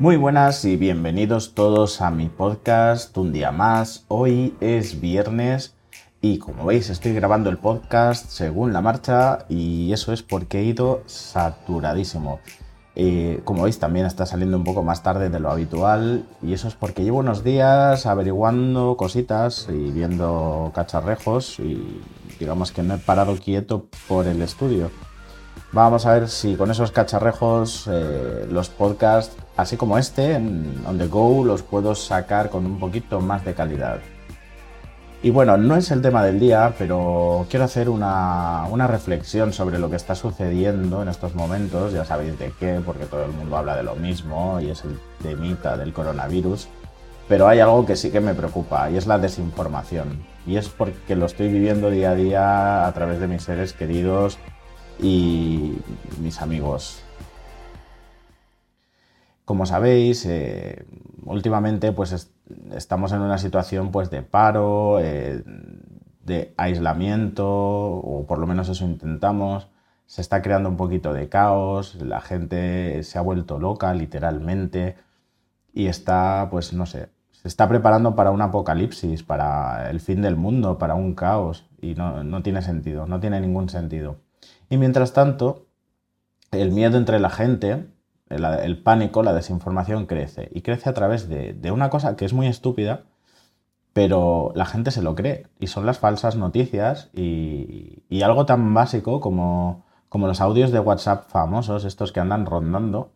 Muy buenas y bienvenidos todos a mi podcast un día más. Hoy es viernes y como veis estoy grabando el podcast según la marcha y eso es porque he ido saturadísimo. Eh, como veis también está saliendo un poco más tarde de lo habitual y eso es porque llevo unos días averiguando cositas y viendo cacharrejos y digamos que no he parado quieto por el estudio. Vamos a ver si con esos cacharrejos eh, los podcasts, así como este, en On The Go, los puedo sacar con un poquito más de calidad. Y bueno, no es el tema del día, pero quiero hacer una, una, reflexión sobre lo que está sucediendo en estos momentos. Ya sabéis de qué, porque todo el mundo habla de lo mismo y es el temita del coronavirus. Pero hay algo que sí que me preocupa y es la desinformación. Y es porque lo estoy viviendo día a día a través de mis seres queridos y mis amigos. Como sabéis, eh, últimamente pues estamos en una situación pues de paro, eh, de aislamiento, o por lo menos eso intentamos. Se está creando un poquito de caos, la gente se ha vuelto loca literalmente y está, pues no sé, se está preparando para un apocalipsis, para el fin del mundo, para un caos y no, no tiene sentido, no tiene ningún sentido. Y mientras tanto, el miedo entre la gente, el, pánico, la desinformación crece. Y crece a través de, una cosa que es muy estúpida, pero la gente se lo cree. Y son las falsas noticias y, algo tan básico como, como, los audios de WhatsApp famosos, estos que andan rondando,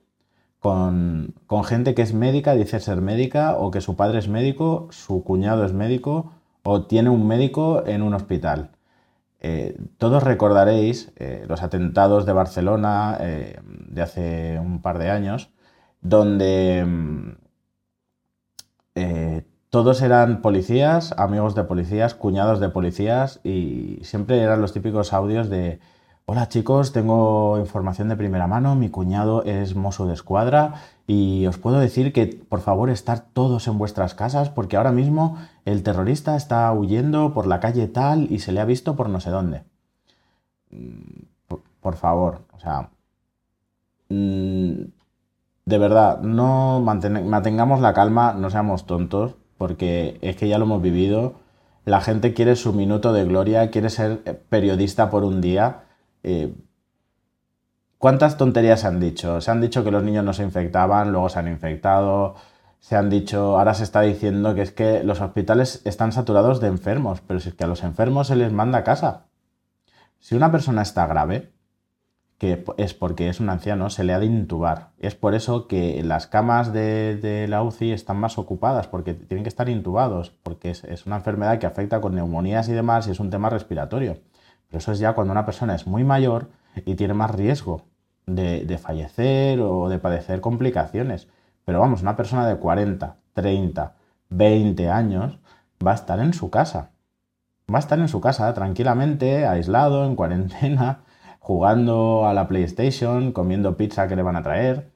con, con gente que es médica, dice ser médica, o que su padre es médico, su cuñado es médico, o tiene un médico en un hospital. Eh, todos recordaréis eh, los atentados de Barcelona eh, de hace un par de años, donde mm, todos eran policías, amigos de policías, cuñados de policías y siempre eran los típicos audios de Hola chicos, tengo información de primera mano, mi cuñado es mozo de escuadra y os puedo decir que por favor estar todos en vuestras casas porque ahora mismo el terrorista está huyendo por la calle tal y se le ha visto por no sé dónde. Mm, por, favor, o sea, de verdad, no mantengamos la calma, no seamos tontos porque es que ya lo hemos vivido. La gente quiere su minuto de gloria, quiere ser periodista por un día eh, ¿Cuántas tonterías se han dicho? Se han dicho que los niños no se infectaban, luego se han infectado. Se han dicho, ahora se está diciendo que es que los hospitales están saturados de enfermos, pero si es que a los enfermos se les manda a casa. Si una persona está grave, que es porque es un anciano, se le ha de intubar. Es por eso que las camas de, la UCI están más ocupadas, porque tienen que estar intubados, porque es una enfermedad que afecta con neumonías y demás y es un tema respiratorio eso es ya cuando una persona es muy mayor y tiene más riesgo de, fallecer o de padecer complicaciones. Pero vamos, una persona de 40, 30, 20 años va a estar en su casa. Va a estar en su casa tranquilamente, aislado, en cuarentena, jugando a la PlayStation, comiendo pizza que le van a traer.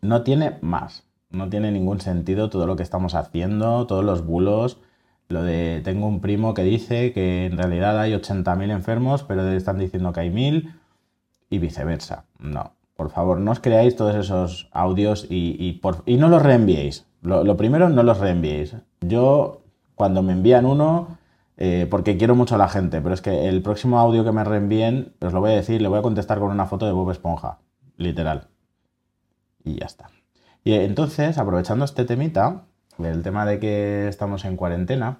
No tiene más. No tiene ningún sentido todo lo que estamos haciendo, todos los bulos lo de tengo un primo que dice que en realidad hay 80.000 enfermos, pero están diciendo que hay 1.000 y viceversa. No, por favor, no os creáis todos esos audios y, por, y no los reenviéis. Lo, primero, no los reenviéis. Yo, cuando me envían uno, eh, porque quiero mucho a la gente, pero es que el próximo audio que me reenvíen, os lo voy a decir, le voy a contestar con una foto de Bob Esponja, literal. Y ya está. Y entonces, aprovechando este temita, el tema de que estamos en cuarentena,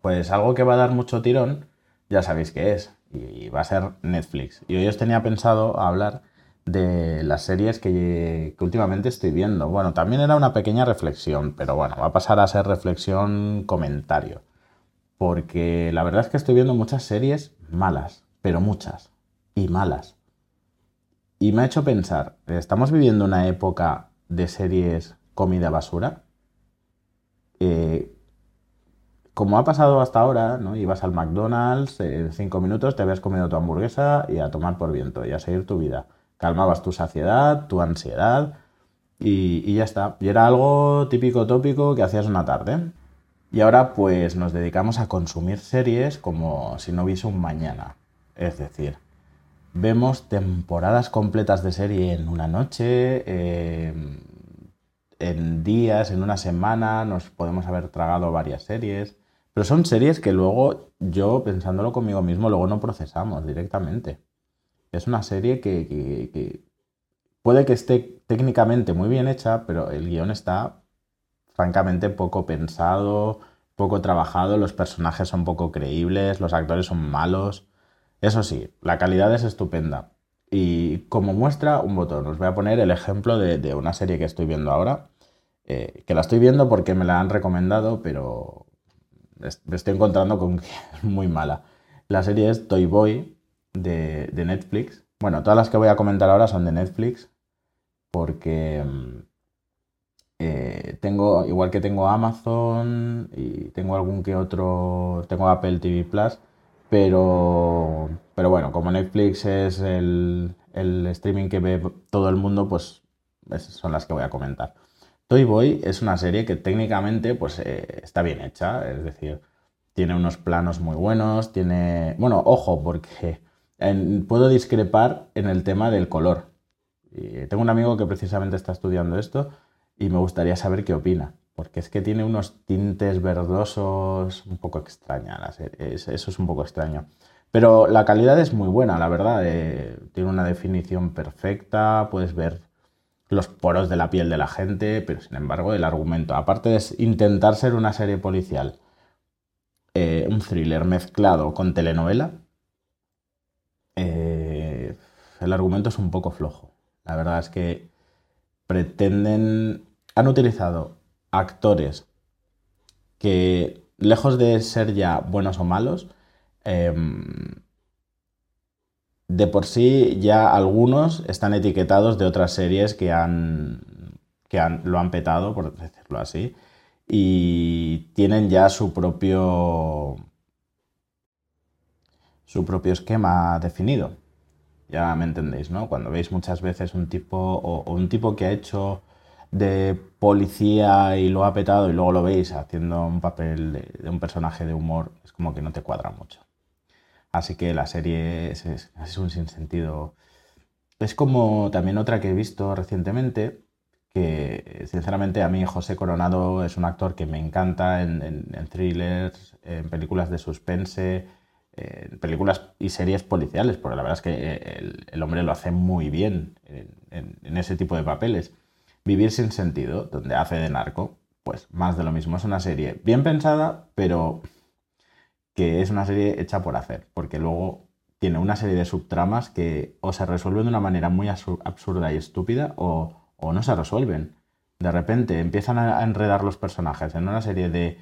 pues algo que va a dar mucho tirón, ya sabéis qué es, y va a ser Netflix. Y hoy os tenía pensado hablar de las series que, últimamente estoy viendo. Bueno, también era una pequeña reflexión, pero bueno, va a pasar a ser reflexión comentario. Porque la verdad es que estoy viendo muchas series malas, pero muchas, y malas. Y me ha hecho pensar, ¿estamos viviendo una época de series comida basura? Eh, como ha pasado hasta ahora, ¿no? Ibas al McDonald's, en cinco minutos te habías comido tu hamburguesa y a tomar por viento y a seguir tu vida. Calmabas tu saciedad, tu ansiedad y, ya está. Y era algo típico tópico que hacías una tarde. Y ahora pues nos dedicamos a consumir series como si no hubiese un mañana. Es decir, vemos temporadas completas de serie en una noche, eh, en días, en una semana, nos podemos haber tragado varias series. Pero son series que luego yo, pensándolo conmigo mismo, luego no procesamos directamente. Es una serie que, puede que esté técnicamente muy bien hecha, pero el guion está francamente poco pensado, poco trabajado, los personajes son poco creíbles, los actores son malos. Eso sí, la calidad es estupenda. Y como muestra un botón, os voy a poner el ejemplo de, una serie que estoy viendo ahora, eh, que la estoy viendo porque me la han recomendado, pero me estoy encontrando con que es muy mala. La serie es Toy Boy de, Netflix. Bueno, todas las que voy a comentar ahora son de Netflix porque mm, eh, tengo, igual que tengo Amazon y tengo algún que otro, tengo Apple TV Plus, pero, pero bueno, como Netflix es el, streaming que ve todo el mundo, pues esas son las que voy a comentar. Toy Boy es una serie que técnicamente pues, eh, está bien hecha, es decir, tiene unos planos muy buenos, tiene... Bueno, ojo, porque puedo discrepar en el tema del color. tengo un amigo que precisamente está estudiando esto y me gustaría saber qué opina, porque es que tiene unos tintes verdosos un poco extrañas, eso es un poco extraño. Pero la calidad es muy buena, la verdad, eh, tiene una definición perfecta, puedes ver los poros de la piel de la gente, pero sin embargo el argumento, aparte de intentar ser una serie policial, eh, un thriller mezclado con telenovela, eh, el argumento es un poco flojo. La verdad es que pretenden, han utilizado actores que, lejos de ser ya buenos o malos, em, de por sí ya algunos están etiquetados de otras series que han que han, lo han petado, por decirlo así, y tienen ya su propio su propio esquema definido. Ya me entendéis, ¿no? Cuando veis muchas veces un tipo o, un tipo que ha hecho de policía y lo ha petado y luego lo veis haciendo un papel de un personaje de humor, es como que no te cuadra mucho. Así que la serie es, un sinsentido. Es como también otra que he visto recientemente, que sinceramente a mí José Coronado es un actor que me encanta en, thrillers, en películas de suspense, en películas y series policiales, porque la verdad es que el, hombre lo hace muy bien en, en, ese tipo de papeles. Vivir sin sentido, donde hace de narco, pues más de lo mismo. Es una serie bien pensada, pero que es una serie hecha por hacer, porque luego tiene una serie de subtramas que o se resuelven de una manera muy absurda y estúpida o, no se resuelven. De repente empiezan a enredar los personajes en una serie de,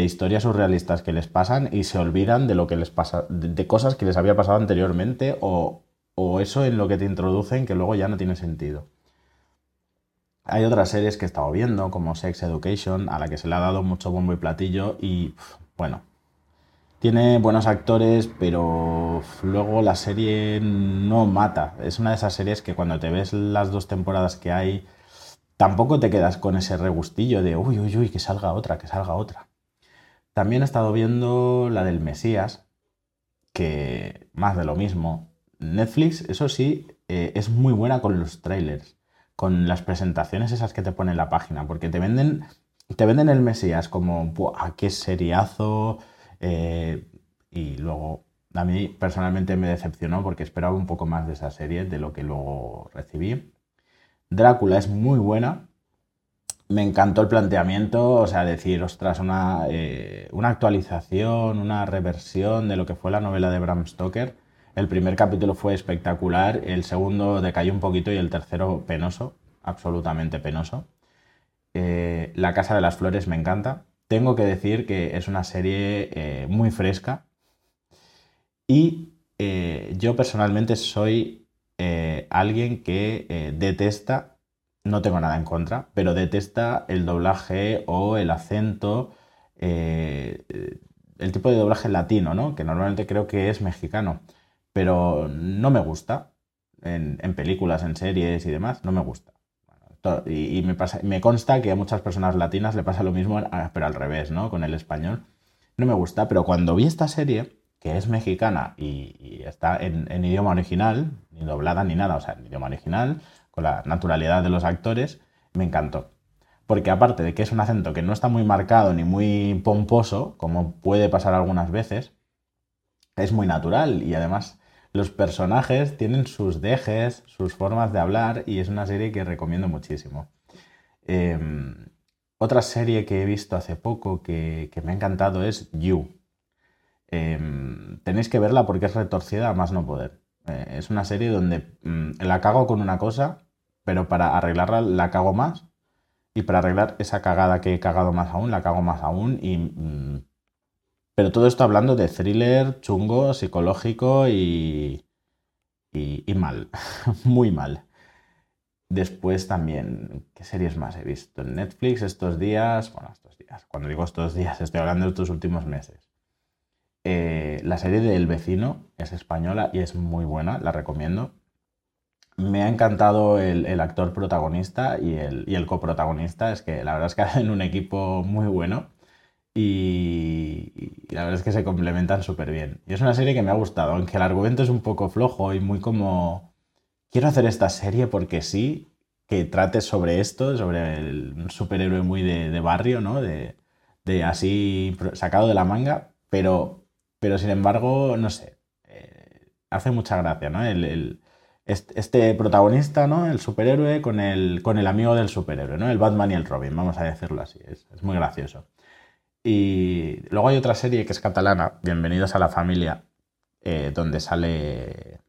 historias surrealistas que les pasan y se olvidan de lo que les pasa, de, cosas que les había pasado anteriormente o, eso en lo que te introducen que luego ya no tiene sentido. Hay otras series que he estado viendo, como Sex Education, a la que se le ha dado mucho bombo y platillo y, bueno, tiene buenos actores, pero luego la serie no mata. Es una de esas series que cuando te ves las dos temporadas que hay, tampoco te quedas con ese regustillo de uy, uy, uy, que salga otra, que salga otra. También he estado viendo la del Mesías, que más de lo mismo. Netflix, eso sí, eh, es muy buena con los trailers, con las presentaciones esas que te pone en la página, porque te venden, te venden el Mesías como, ¡buah, qué seriazo! Eh, y luego a mí personalmente me decepcionó porque esperaba un poco más de esa serie de lo que luego recibí. Drácula es muy buena. Me encantó el planteamiento, o sea, decir, ostras, una, eh, una actualización, una reversión de lo que fue la novela de Bram Stoker. El primer capítulo fue espectacular, el segundo decayó un poquito y el tercero penoso, absolutamente penoso. Eh, la Casa de las Flores me encanta. Tengo que decir que es una serie eh, muy fresca y eh, yo personalmente soy alguien que detesta, no tengo nada en contra, pero detesta el doblaje o el acento, el tipo de doblaje latino, ¿no? que normalmente creo que es mexicano, pero no me gusta en, en películas, en series y demás, no me gusta. Y, me, consta que a muchas personas latinas le pasa lo mismo, pero al revés, ¿no? Con el español. No me gusta, pero cuando vi esta serie, que es mexicana y, está en, idioma original, ni doblada ni nada, o sea, en idioma original, con la naturalidad de los actores, me encantó. porque aparte de que es un acento que no está muy marcado ni muy pomposo, como puede pasar algunas veces, es muy natural y además los personajes tienen sus dejes, sus formas de hablar y es una serie que recomiendo muchísimo. Em, otra serie que he visto hace poco que, me ha encantado es You. Em, tenéis que verla porque es retorcida a más no poder. Eh, es una serie donde mm, la cago con una cosa, pero para arreglarla la cago más. Y para arreglar esa cagada que he cagado más aún, la cago más aún. Y, mm, pero todo esto hablando de thriller, chungo, psicológico y, y mal. Muy mal. Después también, ¿qué series más he visto? En Netflix estos días, bueno, estos días, cuando digo estos días, estoy hablando de estos últimos meses. Eh, la serie de El vecino es española y es muy buena, la recomiendo. Me ha encantado el, actor protagonista y el, y el, coprotagonista, es que la verdad es que hacen un equipo muy bueno y, la verdad es que se complementan súper bien. Y es una serie que me ha gustado, aunque el argumento es un poco flojo y muy como quiero hacer esta serie porque sí, que trate sobre esto, sobre el superhéroe muy de, barrio, ¿no? De, así sacado de la manga, pero, pero sin embargo, no sé, eh, hace mucha gracia, ¿no? El, este, protagonista, ¿no? El superhéroe con el, con el amigo del superhéroe, ¿no? El Batman y el Robin, vamos a decirlo así, es, muy gracioso. Y luego hay otra serie que es catalana, Bienvenidos a la familia, eh, donde sale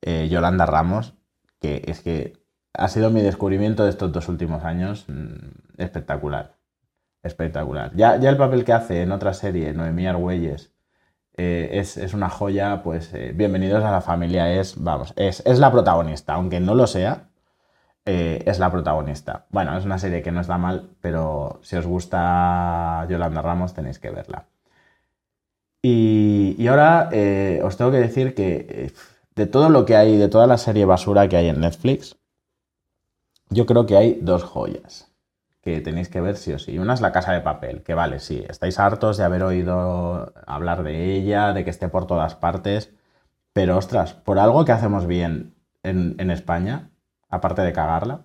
eh, Yolanda Ramos, que es que ha sido mi descubrimiento de estos dos últimos años mm, espectacular. Espectacular. Ya, ya el papel que hace en otra serie, Noemí Argüelles, eh, es, una joya, pues bienvenidos a la familia, es, vamos, es, es la protagonista, aunque no lo sea, es la protagonista. Bueno, es una serie que no está mal, pero si os gusta Yolanda Ramos tenéis que verla. Y, y ahora os tengo que decir que de todo lo que hay, de toda la serie basura que hay en Netflix, yo creo que hay dos joyas que tenéis que ver sí o sí. Una es La Casa de Papel, que vale, sí, estáis hartos de haber oído hablar de ella, de que esté por todas partes, pero ostras, por algo que hacemos bien en, España, aparte de cagarla,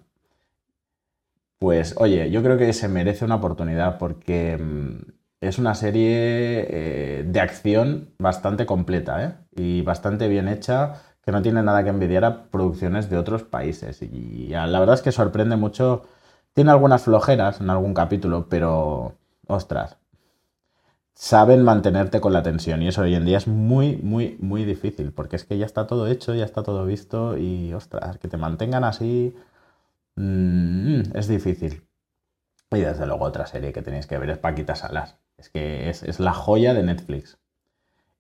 pues oye, yo creo que se merece una oportunidad porque mm, es una serie eh, de acción bastante completa ¿eh? y bastante bien hecha, que no tiene nada que envidiar a producciones de otros países. Y la verdad es que sorprende mucho. Tiene algunas flojeras en algún capítulo, pero ostras, saben mantenerte con la tensión y eso hoy en día es muy, muy, muy difícil, porque es que ya está todo hecho, ya está todo visto y ostras, que te mantengan así mm, es difícil. Y desde luego otra serie que tenéis que ver es Paquita Salas. Es que es, la joya de Netflix.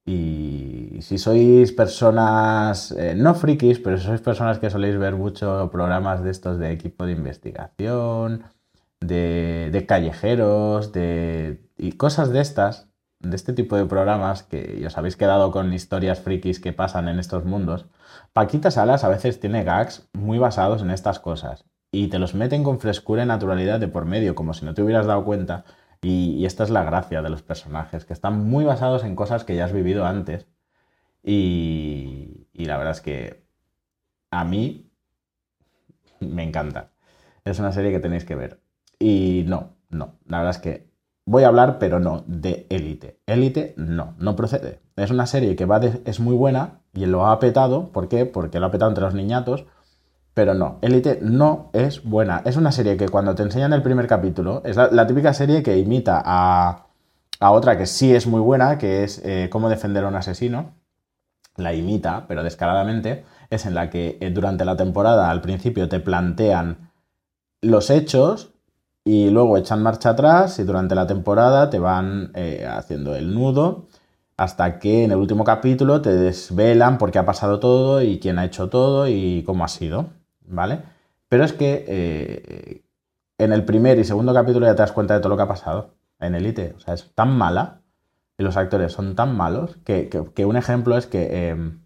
Y si sois personas, eh, no frikis, pero si sois personas que soléis ver mucho programas de estos de equipo de investigación, de, callejeros, de, y cosas de estas, de este tipo de programas que os habéis quedado con historias frikis que pasan en estos mundos, Paquita Salas a veces tiene gags muy basados en estas cosas y te los meten con frescura y naturalidad de por medio, como si no te hubieras dado cuenta y, esta es la gracia de los personajes, que están muy basados en cosas que ya has vivido antes. Y, la verdad es que a mí me encanta. Es una serie que tenéis que ver. Y no, no, la verdad es que voy a hablar, pero no, de Élite. Élite no, no procede. Es una serie que va es muy buena y lo ha petado. ¿Por qué? Porque lo ha petado entre los niñatos pero no, Elite no es buena. Es una serie que cuando te enseñan el primer capítulo, es la, típica serie que imita a, otra que sí es muy buena, que es eh, Cómo defender a un asesino. La imita, pero descaradamente. Es en la que eh, durante la temporada al principio te plantean los hechos y luego echan marcha atrás y durante la temporada te van eh, haciendo el nudo hasta que en el último capítulo te desvelan por qué ha pasado todo y quién ha hecho todo y cómo ha sido. ¿vale? Pero es que eh, en el primer y segundo capítulo ya te das cuenta de todo lo que ha pasado en Elite. O sea, es tan mala y los actores son tan malos que, un ejemplo es que em,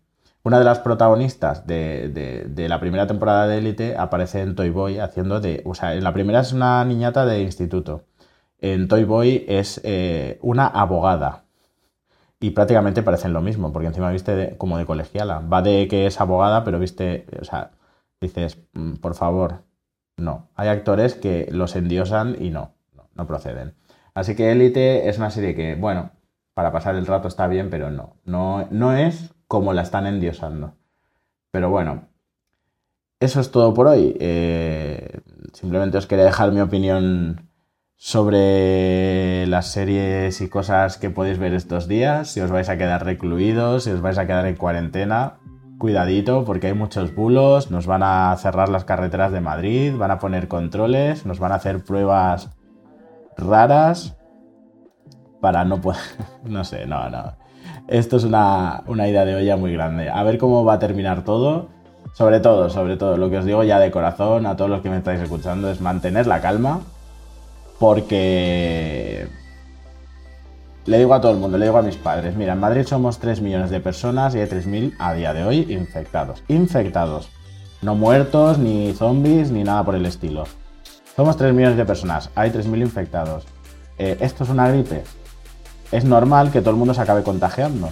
una de las protagonistas de, la primera temporada de Elite aparece en Toy Boy haciendo de... O sea, en la primera es una niñata de instituto. En Toy Boy es eh, una abogada. Y prácticamente parecen lo mismo, porque encima viste como de colegiala. Va de que es abogada, pero viste, o sea, dices, mm, por favor, no. Hay actores que los endiosan y no, no, no proceden. Así que Élite es una serie que, bueno, para pasar el rato está bien, pero no, no, no es como la están endiosando. Pero bueno, eso es todo por hoy. Eh, simplemente os quería dejar mi opinión sobre las series y cosas que podéis ver estos días, si os vais a quedar recluidos, si os vais a quedar en cuarentena. Cuidadito porque hay muchos bulos, nos van a cerrar las carreteras de Madrid, van a poner controles, nos van a hacer pruebas raras para no poder... no sé, no, no. Esto es una, una idea de olla muy grande. A ver cómo va a terminar todo. Sobre todo, sobre todo, lo que os digo ya de corazón a todos los que me estáis escuchando es mantener la calma, porque le digo a todo el mundo, le digo a mis padres, mira, en Madrid somos 3 millones de personas y hay 3.000 a día de hoy infectados. Infectados. No muertos, ni zombies, ni nada por el estilo. Somos 3 millones de personas, hay 3.000 infectados. Eh, ¿Esto es una gripe? Es normal que todo el mundo se acabe contagiando.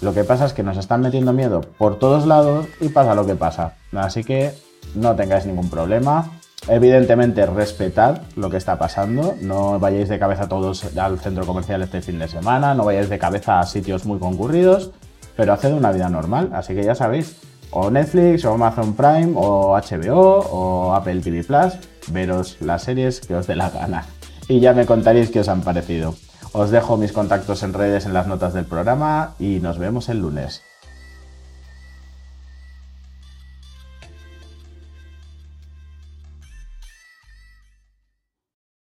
Lo que pasa es que nos están metiendo miedo por todos lados y pasa lo que pasa. Así que no tengáis ningún problema. Evidentemente, respetad lo que está pasando. No vayáis de cabeza todos al centro comercial este fin de semana. No vayáis de cabeza a sitios muy concurridos. Pero haced una vida normal. Así que ya sabéis, o Netflix, o Amazon Prime, o HBO, o Apple TV Plus. Veros las series que os dé la gana. Y ya me contaréis qué os han parecido. Os dejo mis contactos en redes en las notas del programa y nos vemos el lunes.